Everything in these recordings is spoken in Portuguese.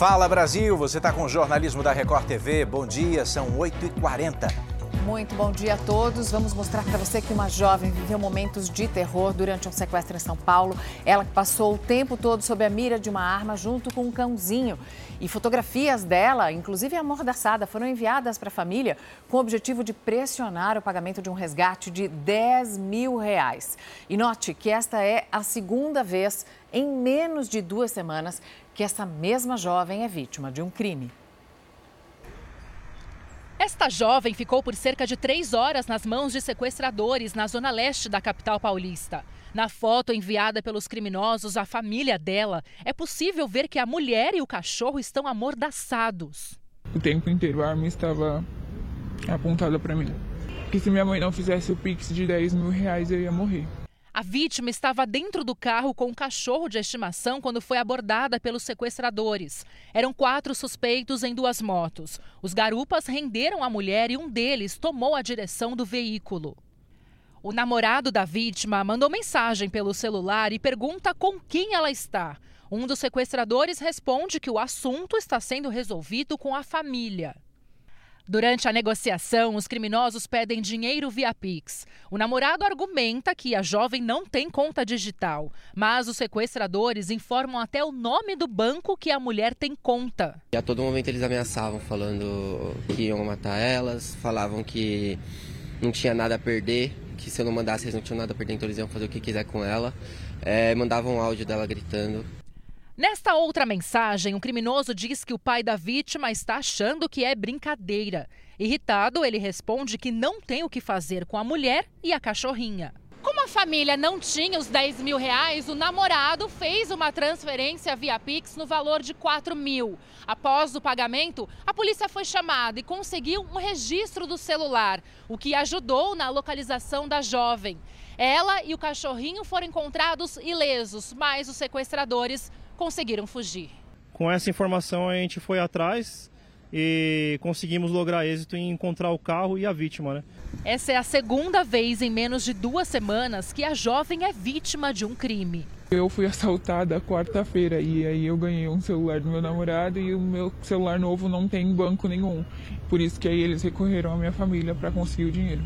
Fala Brasil, você está com o jornalismo da Record TV. Bom dia, são 8h40. Muito bom dia a todos. Vamos mostrar para você que uma jovem viveu momentos de terror durante um sequestro em São Paulo. Ela passou o tempo todo sob a mira de uma arma junto com um cãozinho. E fotografias dela, inclusive amordaçada, foram enviadas para a família com o objetivo de pressionar o pagamento de um resgate de 10 mil reais. E note que esta é a segunda vez em menos de duas semanas que essa mesma jovem é vítima de um crime. Esta jovem ficou por cerca de três horas nas mãos de sequestradores na zona leste da capital paulista. Na foto enviada pelos criminosos à família dela, é possível ver que a mulher e o cachorro estão amordaçados. O tempo inteiro a arma estava apontada para mim. Que se minha mãe não fizesse o pix de 10 mil reais, eu ia morrer. A vítima estava dentro do carro com um cachorro de estimação quando foi abordada pelos sequestradores. Eram quatro suspeitos em duas motos. Os garupas renderam a mulher e um deles tomou a direção do veículo. O namorado da vítima mandou mensagem pelo celular e pergunta com quem ela está. Um dos sequestradores responde que o assunto está sendo resolvido com a família. Durante a negociação, os criminosos pedem dinheiro via Pix. O namorado argumenta que a jovem não tem conta digital, mas os sequestradores informam até o nome do banco que a mulher tem conta. E a todo momento eles ameaçavam, falando que iam matar elas, falavam que não tinha nada a perder, que se eu não mandasse eles não tinham nada a perder, então eles iam fazer o que quiser com ela. É, mandavam um áudio dela gritando. Nesta outra mensagem, o criminoso diz que o pai da vítima está achando que é brincadeira. Irritado, ele responde que não tem o que fazer com a mulher e a cachorrinha. Como a família não tinha os 10 mil reais, o namorado fez uma transferência via Pix no valor de 4 mil. Após o pagamento, a polícia foi chamada e conseguiu um registro do celular, o que ajudou na localização da jovem. Ela e o cachorrinho foram encontrados ilesos, mas os sequestradores conseguiram fugir. Com essa informação, a gente foi atrás e conseguimos lograr êxito em encontrar o carro e a vítima. Né? Essa é a segunda vez em menos de duas semanas que a jovem é vítima de um crime. Eu fui assaltada quarta-feira e aí eu ganhei um celular do meu namorado e o meu celular novo não tem banco nenhum. Por isso que aí eles recorreram à minha família para conseguir o dinheiro.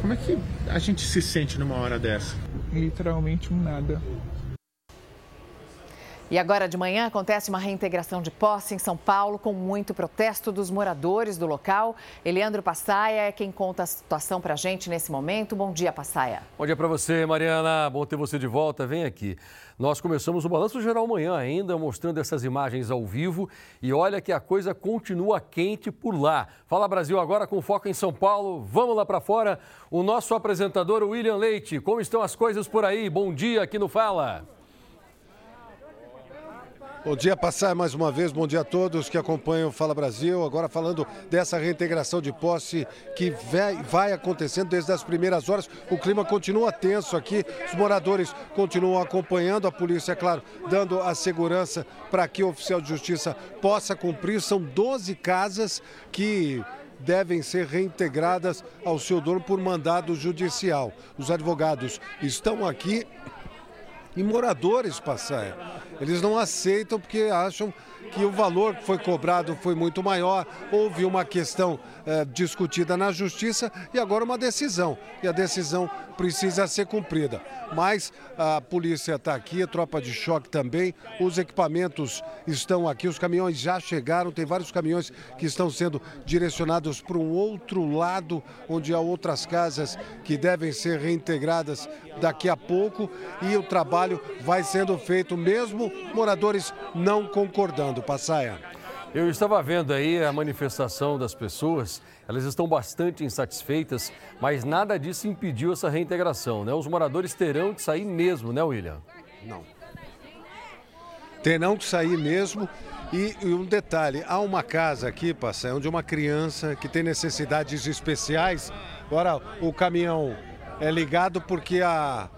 Como é que a gente se sente numa hora dessa? Literalmente um nada. E agora de manhã acontece uma reintegração de posse em São Paulo com muito protesto dos moradores do local. Eliandro Passaia é quem conta a situação para a gente nesse momento. Bom dia, Passaia. Bom dia para você, Mariana. Bom ter você de volta. Vem aqui. Nós começamos o Balanço Geral amanhã ainda, mostrando essas imagens ao vivo. E olha que a coisa continua quente por lá. Fala Brasil agora com foco em São Paulo. Vamos lá para fora. O nosso apresentador William Leite. Como estão as coisas por aí? Bom dia aqui no Fala. Bom dia, passar mais uma vez. Bom dia a todos que acompanham o Fala Brasil. Agora falando dessa reintegração de posse que vai, acontecendo desde as primeiras horas. O clima continua tenso aqui. Os moradores continuam acompanhando a polícia, é claro, dando a segurança para que o oficial de justiça possa cumprir. São 12 casas que devem ser reintegradas ao seu dono por mandado judicial. Os advogados estão aqui e moradores passar. Eles não aceitam porque acham que o valor que foi cobrado foi muito maior. Houve uma questão eh, discutida na justiça e agora uma decisão. E a decisão precisa ser cumprida. Mas a polícia está aqui, a tropa de choque também, os equipamentos estão aqui, os caminhões já chegaram, tem vários caminhões que estão sendo direcionados para um outro lado, onde há outras casas que devem ser reintegradas daqui a pouco e o trabalho vai sendo feito mesmo moradores não concordando. Passaia. Eu estava vendo aí a manifestação das pessoas, elas estão bastante insatisfeitas, mas nada disso impediu essa reintegração, né? Os moradores terão que sair mesmo, né, William? Não. Terão que sair mesmo. E, e um detalhe, há uma casa aqui, Passai, onde uma criança que tem necessidades especiais, agora o caminhão é ligado porque a,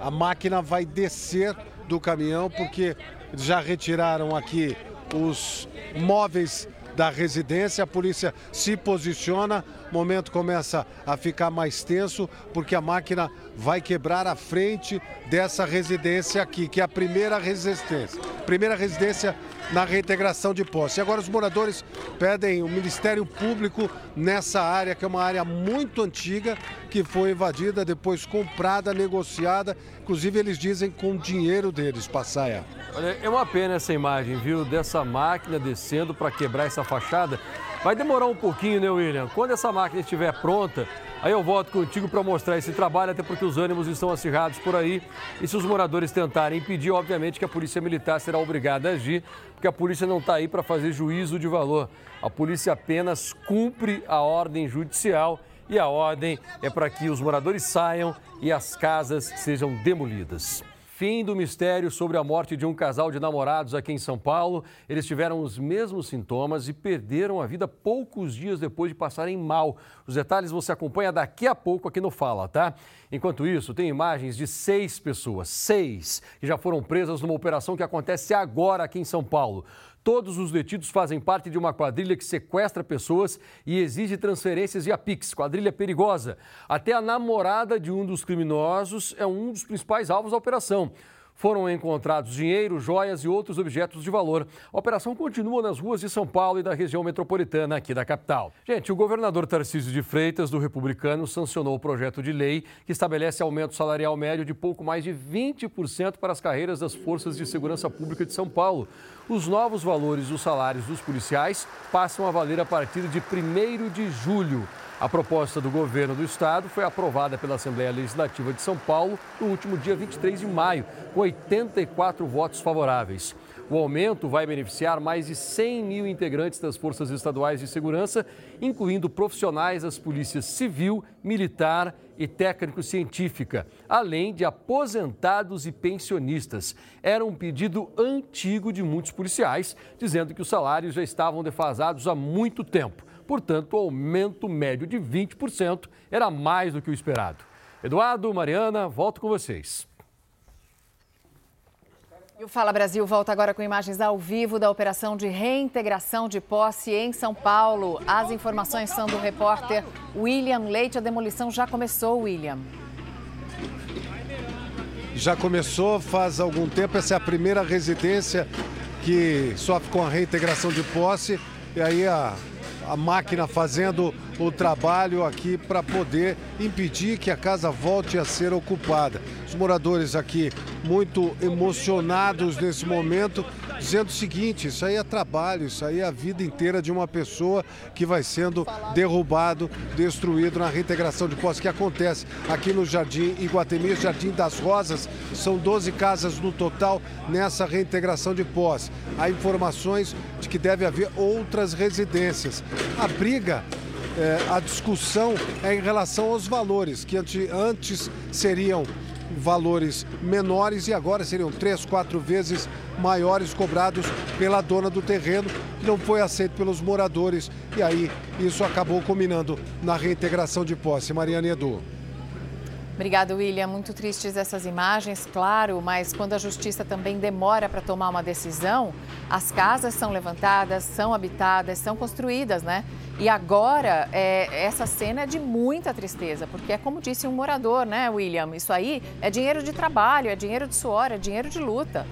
a máquina vai descer do caminhão, porque já retiraram aqui os móveis da residência, a polícia se posiciona, momento começa a ficar mais tenso, porque a máquina vai quebrar a frente dessa residência aqui, que é a primeira residência. Primeira residência na reintegração de posse. E agora os moradores pedem o Ministério Público nessa área, que é uma área muito antiga, que foi invadida, depois comprada, negociada, inclusive eles dizem com dinheiro deles, Passaia. Olha, é uma pena essa imagem, viu, dessa máquina descendo para quebrar essa fachada. Vai demorar um pouquinho, né, William? Quando essa máquina estiver pronta, Aí eu volto contigo para mostrar esse trabalho, até porque os ânimos estão acirrados por aí. E se os moradores tentarem impedir, obviamente que a Polícia Militar será obrigada a agir, porque a polícia não está aí para fazer juízo de valor. A polícia apenas cumpre a ordem judicial e a ordem é para que os moradores saiam e as casas sejam demolidas. Fim do mistério sobre a morte de um casal de namorados aqui em São Paulo. Eles tiveram os mesmos sintomas e perderam a vida poucos dias depois de passarem mal. Os detalhes você acompanha daqui a pouco aqui no Fala, tá? Enquanto isso, tem imagens de seis pessoas, seis, que já foram presas numa operação que acontece agora aqui em São Paulo. Todos os detidos fazem parte de uma quadrilha que sequestra pessoas e exige transferências via Pix, quadrilha perigosa. Até a namorada de um dos criminosos é um dos principais alvos da operação. Foram encontrados dinheiro, joias e outros objetos de valor. A operação continua nas ruas de São Paulo e da região metropolitana aqui da capital. Gente, o governador Tarcísio de Freitas, do Republicano, sancionou o projeto de lei que estabelece aumento salarial médio de pouco mais de 20% para as carreiras das forças de segurança pública de São Paulo. Os novos valores dos salários dos policiais passam a valer a partir de 1 de julho. A proposta do governo do estado foi aprovada pela Assembleia Legislativa de São Paulo no último dia 23 de maio, com 84 votos favoráveis. O aumento vai beneficiar mais de 100 mil integrantes das Forças Estaduais de Segurança, incluindo profissionais das polícias civil, militar e técnico-científica, além de aposentados e pensionistas. Era um pedido antigo de muitos policiais, dizendo que os salários já estavam defasados há muito tempo. Portanto, o aumento médio de 20% era mais do que o esperado. Eduardo, Mariana, volto com vocês. E o Fala Brasil volta agora com imagens ao vivo da operação de reintegração de posse em São Paulo. As informações são do repórter William Leite. A demolição já começou, William. Já começou faz algum tempo. Essa é a primeira residência que sofre com a reintegração de posse. E aí a, a máquina fazendo o trabalho aqui para poder impedir que a casa volte a ser ocupada. Os moradores aqui muito emocionados nesse momento, dizendo o seguinte: isso aí é trabalho, isso aí é a vida inteira de uma pessoa que vai sendo derrubado, destruído na reintegração de posse que acontece aqui no Jardim Iguatemi, Jardim das Rosas. São 12 casas no total nessa reintegração de posse. Há informações de que deve haver outras residências. A briga é, a discussão é em relação aos valores, que antes seriam valores menores e agora seriam três, quatro vezes maiores cobrados pela dona do terreno, que não foi aceito pelos moradores. E aí isso acabou culminando na reintegração de posse. Mariana Edu. Obrigada, William. Muito tristes essas imagens, claro, mas quando a justiça também demora para tomar uma decisão, as casas são levantadas, são habitadas, são construídas, né? E agora, é, essa cena é de muita tristeza, porque é como disse um morador, né, William? Isso aí é dinheiro de trabalho, é dinheiro de suor, é dinheiro de luta.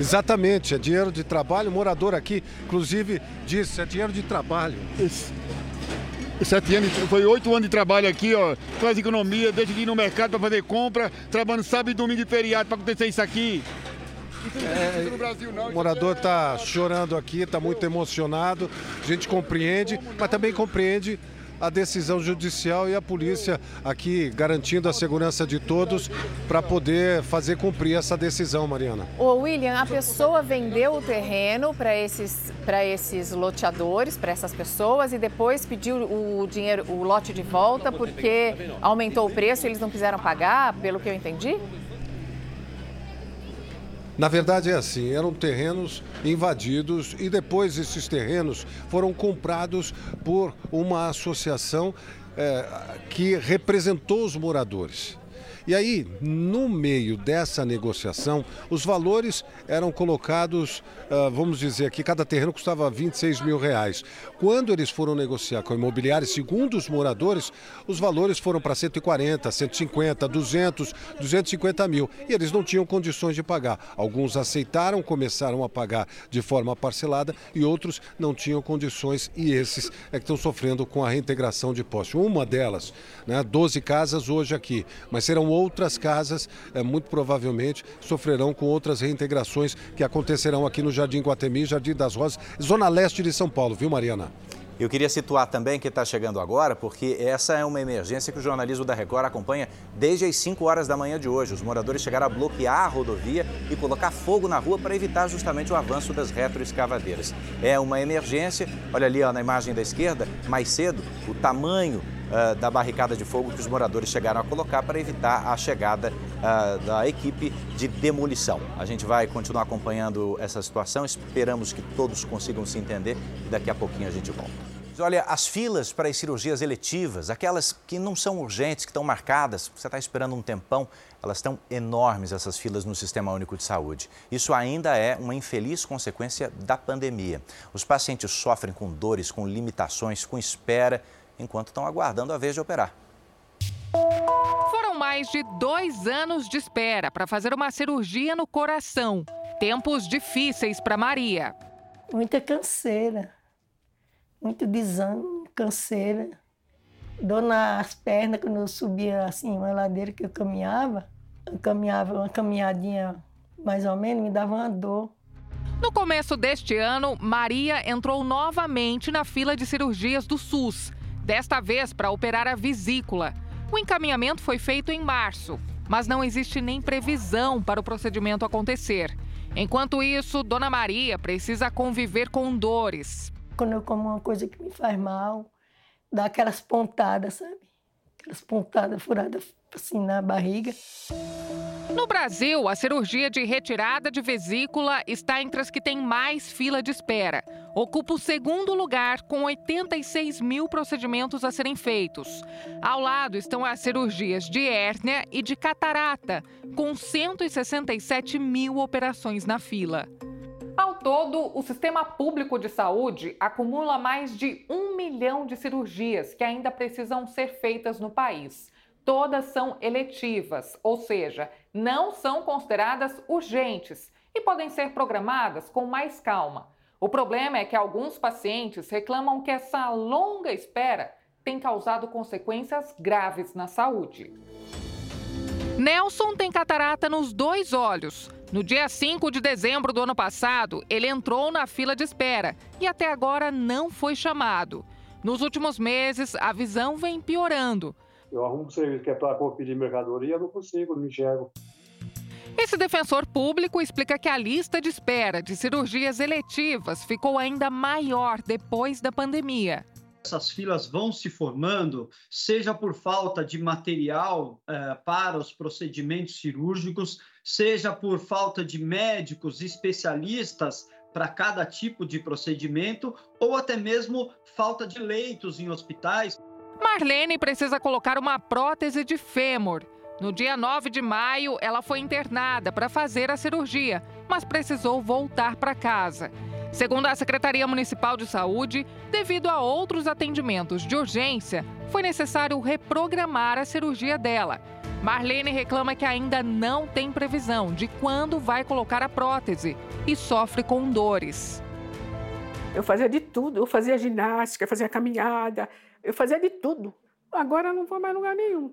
Exatamente, é dinheiro de trabalho. O morador aqui, inclusive, disse: é dinheiro de trabalho. Isso sete anos, foi oito anos de trabalho aqui, ó. Faz economia, deixa de ir no mercado para fazer compra, trabalhando sábado e domingo de feriado para acontecer isso aqui. É, o morador está chorando aqui, está muito emocionado. A gente compreende, mas também compreende a decisão judicial e a polícia aqui garantindo a segurança de todos para poder fazer cumprir essa decisão, Mariana. Ô William, a pessoa vendeu o terreno para esses, esses loteadores, para essas pessoas e depois pediu o dinheiro, o lote de volta porque aumentou o preço e eles não quiseram pagar, pelo que eu entendi? Na verdade é assim, eram terrenos invadidos e depois esses terrenos foram comprados por uma associação é, que representou os moradores. E aí, no meio dessa negociação, os valores eram colocados, uh, vamos dizer aqui, cada terreno custava 26 mil reais. Quando eles foram negociar com a imobiliária, segundo os moradores, os valores foram para 140, 150, 200, 250 mil. E eles não tinham condições de pagar. Alguns aceitaram, começaram a pagar de forma parcelada e outros não tinham condições e esses é que estão sofrendo com a reintegração de posse. Uma delas, né, 12 casas hoje aqui, mas serão outras casas, é, muito provavelmente sofrerão com outras reintegrações que acontecerão aqui no Jardim Guatemi, Jardim das Rosas, zona leste de São Paulo, viu Mariana? Eu queria situar também que está chegando agora, porque essa é uma emergência que o jornalismo da Record acompanha desde as 5 horas da manhã de hoje. Os moradores chegaram a bloquear a rodovia e colocar fogo na rua para evitar justamente o avanço das retroescavadeiras. É uma emergência, olha ali ó, na imagem da esquerda, mais cedo, o tamanho uh, da barricada de fogo que os moradores chegaram a colocar para evitar a chegada uh, da equipe de demolição. A gente vai continuar acompanhando essa situação, esperamos que todos consigam se entender e daqui a pouquinho a gente volta. Olha, as filas para as cirurgias eletivas, aquelas que não são urgentes, que estão marcadas, você está esperando um tempão, elas estão enormes, essas filas no Sistema Único de Saúde. Isso ainda é uma infeliz consequência da pandemia. Os pacientes sofrem com dores, com limitações, com espera, enquanto estão aguardando a vez de operar. Foram mais de dois anos de espera para fazer uma cirurgia no coração. Tempos difíceis para Maria. Muita canseira muito desânimo, canseira, dor nas pernas quando eu subia assim uma ladeira que eu caminhava, eu caminhava uma caminhadinha mais ou menos, me dava uma dor. No começo deste ano, Maria entrou novamente na fila de cirurgias do SUS, desta vez para operar a vesícula. O encaminhamento foi feito em março, mas não existe nem previsão para o procedimento acontecer. Enquanto isso, Dona Maria precisa conviver com dores. Quando eu como uma coisa que me faz mal, dá aquelas pontadas, sabe? Aquelas pontadas furadas assim na barriga. No Brasil, a cirurgia de retirada de vesícula está entre as que têm mais fila de espera. Ocupa o segundo lugar, com 86 mil procedimentos a serem feitos. Ao lado estão as cirurgias de hérnia e de catarata, com 167 mil operações na fila. Ao todo, o sistema público de saúde acumula mais de um milhão de cirurgias que ainda precisam ser feitas no país. Todas são eletivas, ou seja, não são consideradas urgentes e podem ser programadas com mais calma. O problema é que alguns pacientes reclamam que essa longa espera tem causado consequências graves na saúde. Nelson tem catarata nos dois olhos. No dia 5 de dezembro do ano passado, ele entrou na fila de espera e até agora não foi chamado. Nos últimos meses, a visão vem piorando. Eu arrumo um serviço que é para pedir mercadoria, eu não consigo, não enxergo. Esse defensor público explica que a lista de espera de cirurgias eletivas ficou ainda maior depois da pandemia essas filas vão se formando, seja por falta de material eh, para os procedimentos cirúrgicos, seja por falta de médicos especialistas para cada tipo de procedimento, ou até mesmo falta de leitos em hospitais. Marlene precisa colocar uma prótese de fêmur. No dia 9 de maio, ela foi internada para fazer a cirurgia, mas precisou voltar para casa. Segundo a Secretaria Municipal de Saúde, devido a outros atendimentos de urgência, foi necessário reprogramar a cirurgia dela. Marlene reclama que ainda não tem previsão de quando vai colocar a prótese e sofre com dores. Eu fazia de tudo, eu fazia ginástica, fazia caminhada, eu fazia de tudo. Agora não vou mais lugar nenhum.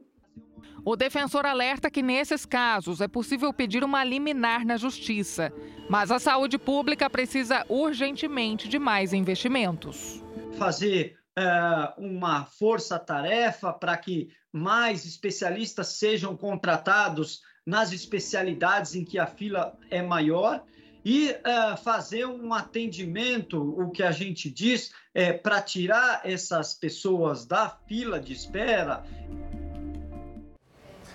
O defensor alerta que nesses casos é possível pedir uma liminar na justiça, mas a saúde pública precisa urgentemente de mais investimentos. Fazer uh, uma força-tarefa para que mais especialistas sejam contratados nas especialidades em que a fila é maior e uh, fazer um atendimento, o que a gente diz, é, para tirar essas pessoas da fila de espera.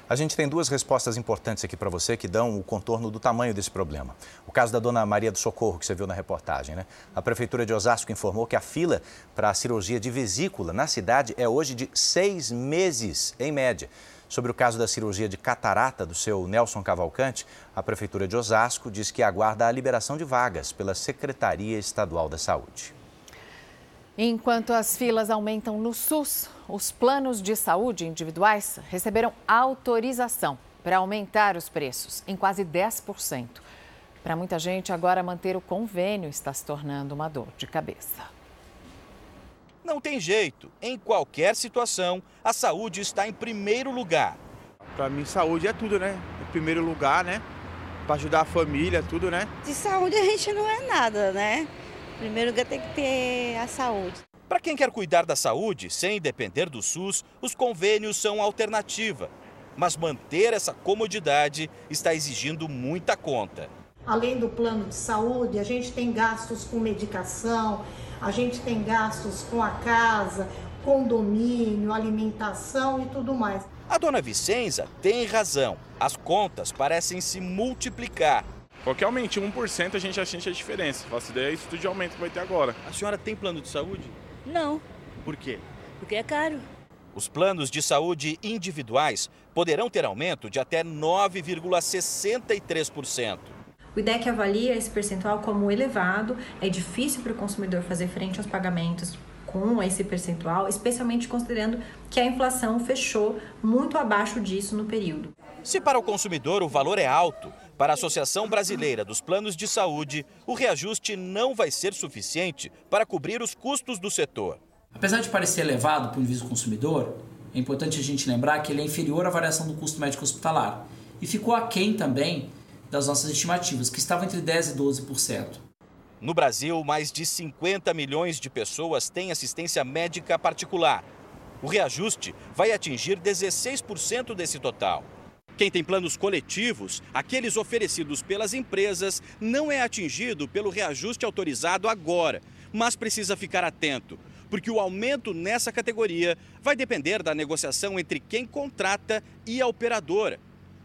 A gente tem duas respostas importantes aqui para você que dão o contorno do tamanho desse problema. O caso da dona Maria do Socorro, que você viu na reportagem, né? A Prefeitura de Osasco informou que a fila para a cirurgia de vesícula na cidade é hoje de seis meses, em média. Sobre o caso da cirurgia de catarata do seu Nelson Cavalcante, a Prefeitura de Osasco diz que aguarda a liberação de vagas pela Secretaria Estadual da Saúde. Enquanto as filas aumentam no SUS, os planos de saúde individuais receberam autorização para aumentar os preços em quase 10%. Para muita gente, agora manter o convênio está se tornando uma dor de cabeça. Não tem jeito. Em qualquer situação, a saúde está em primeiro lugar. Para mim, saúde é tudo, né? Em primeiro lugar, né? Para ajudar a família, tudo, né? De saúde a gente não é nada, né? Primeiro lugar tem que ter a saúde. Para quem quer cuidar da saúde sem depender do SUS, os convênios são alternativa. Mas manter essa comodidade está exigindo muita conta. Além do plano de saúde, a gente tem gastos com medicação, a gente tem gastos com a casa, condomínio, alimentação e tudo mais. A dona Vicenza tem razão. As contas parecem se multiplicar. Qualquer aumente 1%, a gente já sente a diferença. Faço ideia isso tudo de aumento que vai ter agora. A senhora tem plano de saúde? Não. Por quê? Porque é caro. Os planos de saúde individuais poderão ter aumento de até 9,63%. O IDEC avalia esse percentual como elevado, é difícil para o consumidor fazer frente aos pagamentos com esse percentual, especialmente considerando que a inflação fechou muito abaixo disso no período. Se para o consumidor o valor é alto, para a Associação Brasileira dos Planos de Saúde, o reajuste não vai ser suficiente para cobrir os custos do setor. Apesar de parecer elevado para o do consumidor, é importante a gente lembrar que ele é inferior à variação do custo médico hospitalar e ficou aquém também das nossas estimativas, que estavam entre 10% e 12%. No Brasil, mais de 50 milhões de pessoas têm assistência médica particular. O reajuste vai atingir 16% desse total. Quem tem planos coletivos, aqueles oferecidos pelas empresas, não é atingido pelo reajuste autorizado agora, mas precisa ficar atento, porque o aumento nessa categoria vai depender da negociação entre quem contrata e a operadora.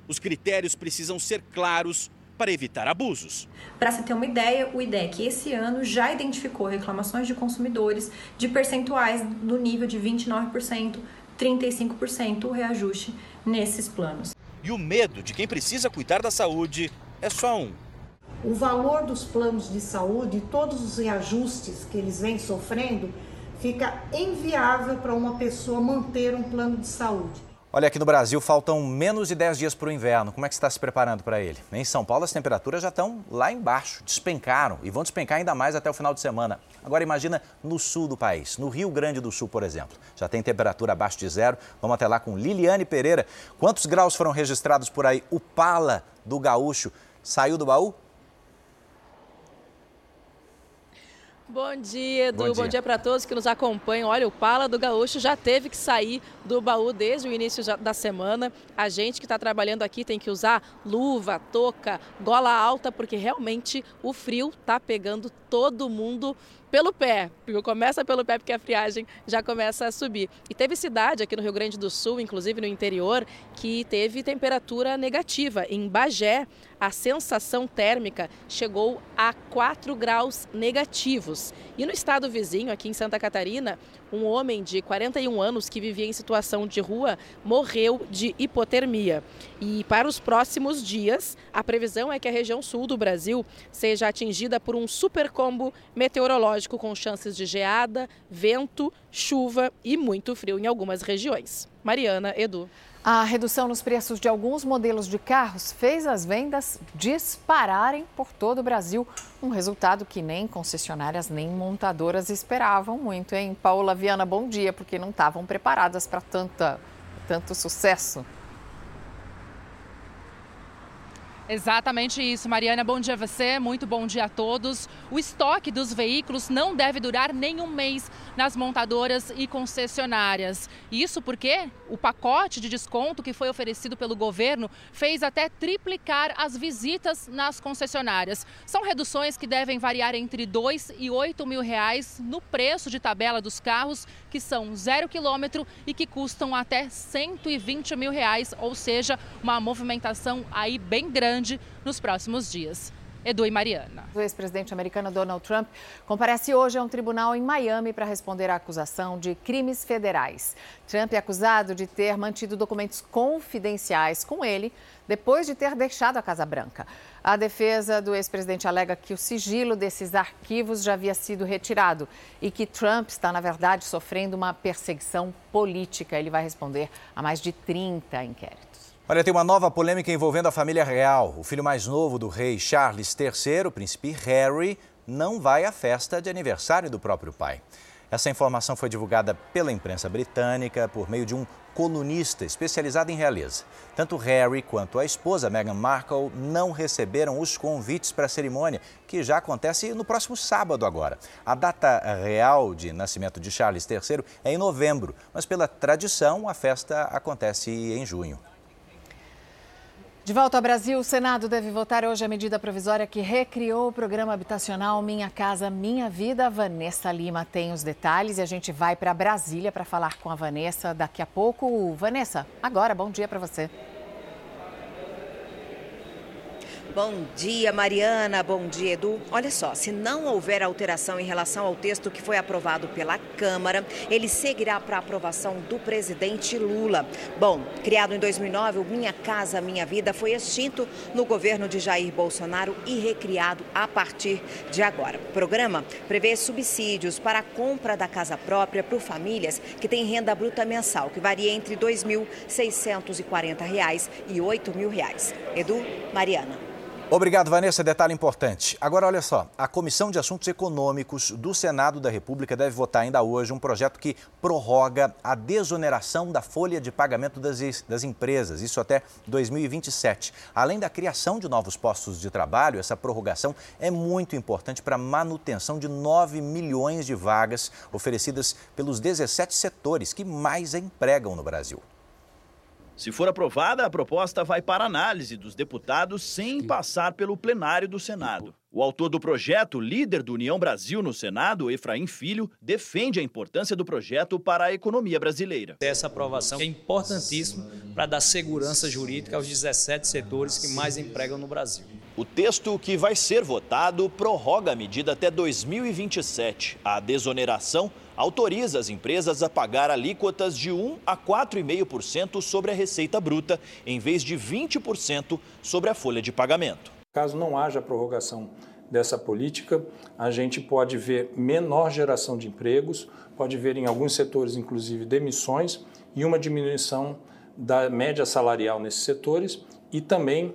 Os critérios precisam ser claros para evitar abusos. Para se ter uma ideia, o IDEC esse ano já identificou reclamações de consumidores de percentuais do nível de 29%, 35% o reajuste nesses planos. E o medo de quem precisa cuidar da saúde é só um. O valor dos planos de saúde, todos os reajustes que eles vêm sofrendo, fica inviável para uma pessoa manter um plano de saúde. Olha, aqui no Brasil faltam menos de 10 dias para o inverno. Como é que você está se preparando para ele? Em São Paulo, as temperaturas já estão lá embaixo, despencaram e vão despencar ainda mais até o final de semana. Agora, imagina no sul do país, no Rio Grande do Sul, por exemplo. Já tem temperatura abaixo de zero. Vamos até lá com Liliane Pereira. Quantos graus foram registrados por aí? O Pala do Gaúcho saiu do baú? Bom dia, Edu. Bom dia, Bom dia para todos que nos acompanham. Olha, o Pala do Gaúcho já teve que sair do baú desde o início da semana. A gente que está trabalhando aqui tem que usar luva, touca, gola alta, porque realmente o frio está pegando todo mundo pelo pé. Começa pelo pé porque a friagem já começa a subir. E teve cidade aqui no Rio Grande do Sul, inclusive no interior, que teve temperatura negativa. Em Bagé, a sensação térmica chegou a 4 graus negativos. E no estado vizinho, aqui em Santa Catarina, um homem de 41 anos que vivia em situação de rua morreu de hipotermia. E para os próximos dias, a previsão é que a região sul do Brasil seja atingida por um super combo meteorológico com chances de geada, vento, chuva e muito frio em algumas regiões. Mariana, Edu. A redução nos preços de alguns modelos de carros fez as vendas dispararem por todo o Brasil. Um resultado que nem concessionárias nem montadoras esperavam muito, hein? Paula Viana, bom dia, porque não estavam preparadas para tanto sucesso. Exatamente isso, Mariana. Bom dia a você, muito bom dia a todos. O estoque dos veículos não deve durar nem um mês nas montadoras e concessionárias. Isso porque o pacote de desconto que foi oferecido pelo governo fez até triplicar as visitas nas concessionárias. São reduções que devem variar entre 2 e 8 mil reais no preço de tabela dos carros que são zero quilômetro e que custam até 120 mil reais, ou seja, uma movimentação aí bem grande nos próximos dias. Edu e Mariana. O ex-presidente americano Donald Trump comparece hoje a um tribunal em Miami para responder à acusação de crimes federais. Trump é acusado de ter mantido documentos confidenciais com ele depois de ter deixado a Casa Branca. A defesa do ex-presidente alega que o sigilo desses arquivos já havia sido retirado e que Trump está, na verdade, sofrendo uma perseguição política. Ele vai responder a mais de 30 inquéritos. Olha, tem uma nova polêmica envolvendo a família real. O filho mais novo do rei Charles III, o príncipe Harry, não vai à festa de aniversário do próprio pai. Essa informação foi divulgada pela imprensa britânica por meio de um colunista especializado em realeza. Tanto Harry quanto a esposa Meghan Markle não receberam os convites para a cerimônia, que já acontece no próximo sábado agora. A data real de nascimento de Charles III é em novembro, mas pela tradição a festa acontece em junho. De volta ao Brasil, o Senado deve votar hoje a medida provisória que recriou o programa habitacional Minha Casa Minha Vida. Vanessa Lima tem os detalhes e a gente vai para Brasília para falar com a Vanessa daqui a pouco. Vanessa, agora, bom dia para você. Bom dia, Mariana. Bom dia, Edu. Olha só, se não houver alteração em relação ao texto que foi aprovado pela Câmara, ele seguirá para aprovação do presidente Lula. Bom, criado em 2009, o Minha Casa Minha Vida foi extinto no governo de Jair Bolsonaro e recriado a partir de agora. O programa prevê subsídios para a compra da casa própria por famílias que têm renda bruta mensal, que varia entre R$ 2.640 e R$ 8.000. Edu, Mariana. Obrigado, Vanessa. Detalhe importante. Agora, olha só: a Comissão de Assuntos Econômicos do Senado da República deve votar ainda hoje um projeto que prorroga a desoneração da folha de pagamento das, das empresas, isso até 2027. Além da criação de novos postos de trabalho, essa prorrogação é muito importante para a manutenção de 9 milhões de vagas oferecidas pelos 17 setores que mais empregam no Brasil. Se for aprovada, a proposta vai para análise dos deputados sem passar pelo plenário do Senado. O autor do projeto, líder do União Brasil no Senado, Efraim Filho, defende a importância do projeto para a economia brasileira. Essa aprovação é importantíssima para dar segurança jurídica aos 17 setores que mais empregam no Brasil. O texto que vai ser votado prorroga a medida até 2027. A desoneração autoriza as empresas a pagar alíquotas de 1 a 4,5% sobre a receita bruta, em vez de 20% sobre a folha de pagamento. Caso não haja prorrogação dessa política, a gente pode ver menor geração de empregos, pode ver em alguns setores, inclusive, demissões e uma diminuição da média salarial nesses setores e também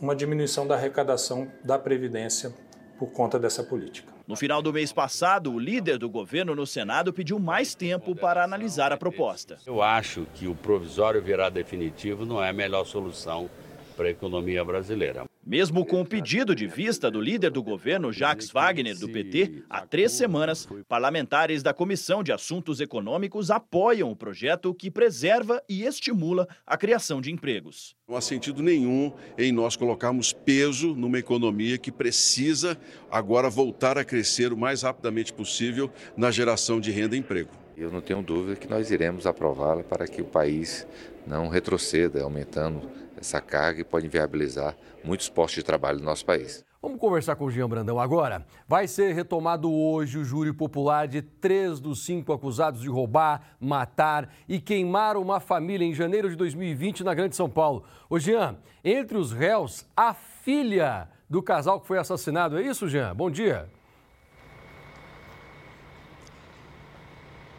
uma diminuição da arrecadação da Previdência por conta dessa política. No final do mês passado, o líder do governo no Senado pediu mais tempo para analisar a proposta. Eu acho que o provisório virar definitivo não é a melhor solução para a economia brasileira. Mesmo com o pedido de vista do líder do governo, Jacques Wagner, do PT, há três semanas, parlamentares da Comissão de Assuntos Econômicos apoiam o projeto que preserva e estimula a criação de empregos. Não há sentido nenhum em nós colocarmos peso numa economia que precisa agora voltar a crescer o mais rapidamente possível na geração de renda e emprego. Eu não tenho dúvida que nós iremos aprová-la para que o país não retroceda, aumentando essa carga e pode inviabilizar muitos postos de trabalho no nosso país. Vamos conversar com o Jean Brandão agora. Vai ser retomado hoje o júri popular de três dos cinco acusados de roubar, matar e queimar uma família em janeiro de 2020 na Grande São Paulo. Ô Jean, entre os réus, a filha do casal que foi assassinado. É isso, Jean? Bom dia.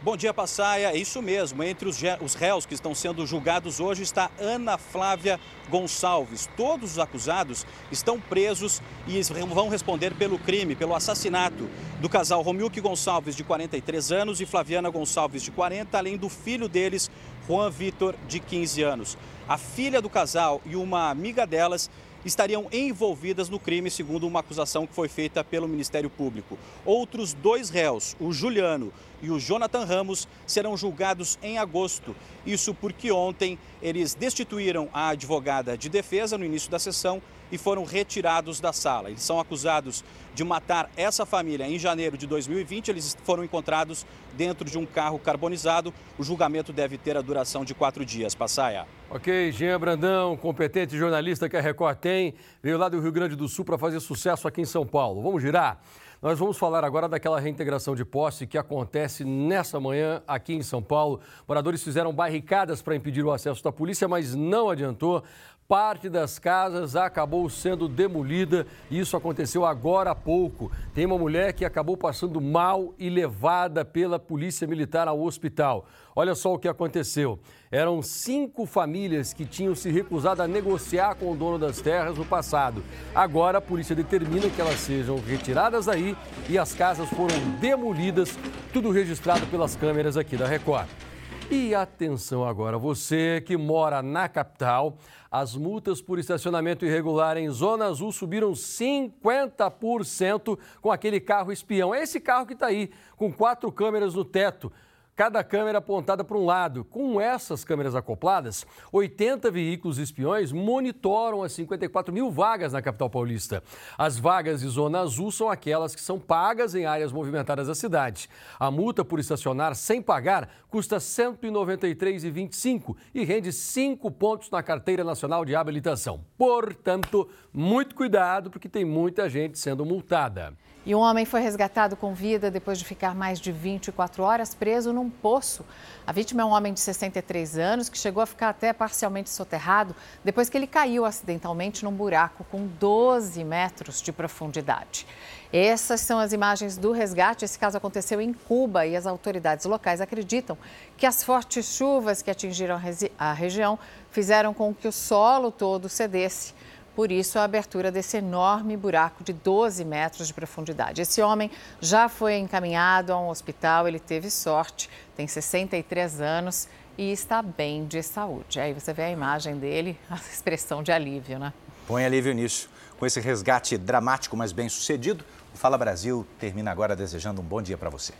Bom dia, Passaia. É isso mesmo. Entre os, réus que estão sendo julgados hoje está Ana Flávia Gonçalves. Todos os acusados estão presos e vão responder pelo crime, pelo assassinato do casal Romilque Gonçalves, de 43 anos, e Flaviana Gonçalves, de 40, além do filho deles, Juan Vitor, de 15 anos. A filha do casal e uma amiga delas estariam envolvidas no crime, segundo uma acusação que foi feita pelo Ministério Público. Outros dois réus, o Juliano e o Jonathan Ramos, serão julgados em agosto. Isso porque ontem eles destituíram a advogada de defesa no início da sessão e foram retirados da sala. Eles são acusados de matar essa família em janeiro de 2020. Eles foram encontrados dentro de um carro carbonizado. O julgamento deve ter a duração de quatro dias. Passaia. Ok, Jean Brandão, competente jornalista que a Record tem, veio lá do Rio Grande do Sul para fazer sucesso aqui em São Paulo. Vamos girar? Nós vamos falar agora daquela reintegração de posse que acontece nessa manhã aqui em São Paulo. Moradores fizeram barricadas para impedir o acesso da polícia, mas não adiantou. Parte das casas acabou sendo demolida e isso aconteceu agora há pouco. Tem uma mulher que acabou passando mal e levada pela polícia militar ao hospital. Olha só o que aconteceu. Eram cinco famílias que tinham se recusado a negociar com o dono das terras no passado. Agora a polícia determina que elas sejam retiradas daí e as casas foram demolidas, tudo registrado pelas câmeras aqui da Record. E atenção agora, você que mora na capital, as multas por estacionamento irregular em Zona Azul subiram 50% com aquele carro espião. É esse carro que está aí, com quatro câmeras no teto cada câmera apontada para um lado. Com essas câmeras acopladas, 80 veículos espiões monitoram as 54 mil vagas na capital paulista. As vagas de zona azul são aquelas que são pagas em áreas movimentadas da cidade. A multa por estacionar sem pagar custa R$ 193,25 e rende 5 pontos na carteira nacional de habilitação. Portanto, muito cuidado, porque tem muita gente sendo multada. E um homem foi resgatado com vida depois de ficar mais de 24 horas preso num poço. A vítima é um homem de 63 anos que chegou a ficar até parcialmente soterrado depois que ele caiu acidentalmente num buraco com 12 metros de profundidade. Essas são as imagens do resgate. Esse caso aconteceu em Cuba e as autoridades locais acreditam que as fortes chuvas que atingiram a região fizeram com que o solo todo cedesse. Por isso, a abertura desse enorme buraco de 12 metros de profundidade. Esse homem já foi encaminhado a um hospital, ele teve sorte, tem 63 anos e está bem de saúde. Aí você vê a imagem dele, a expressão de alívio, né? Põe alívio nisso. Com esse resgate dramático, mas bem sucedido, o Fala Brasil termina agora desejando um bom dia para você.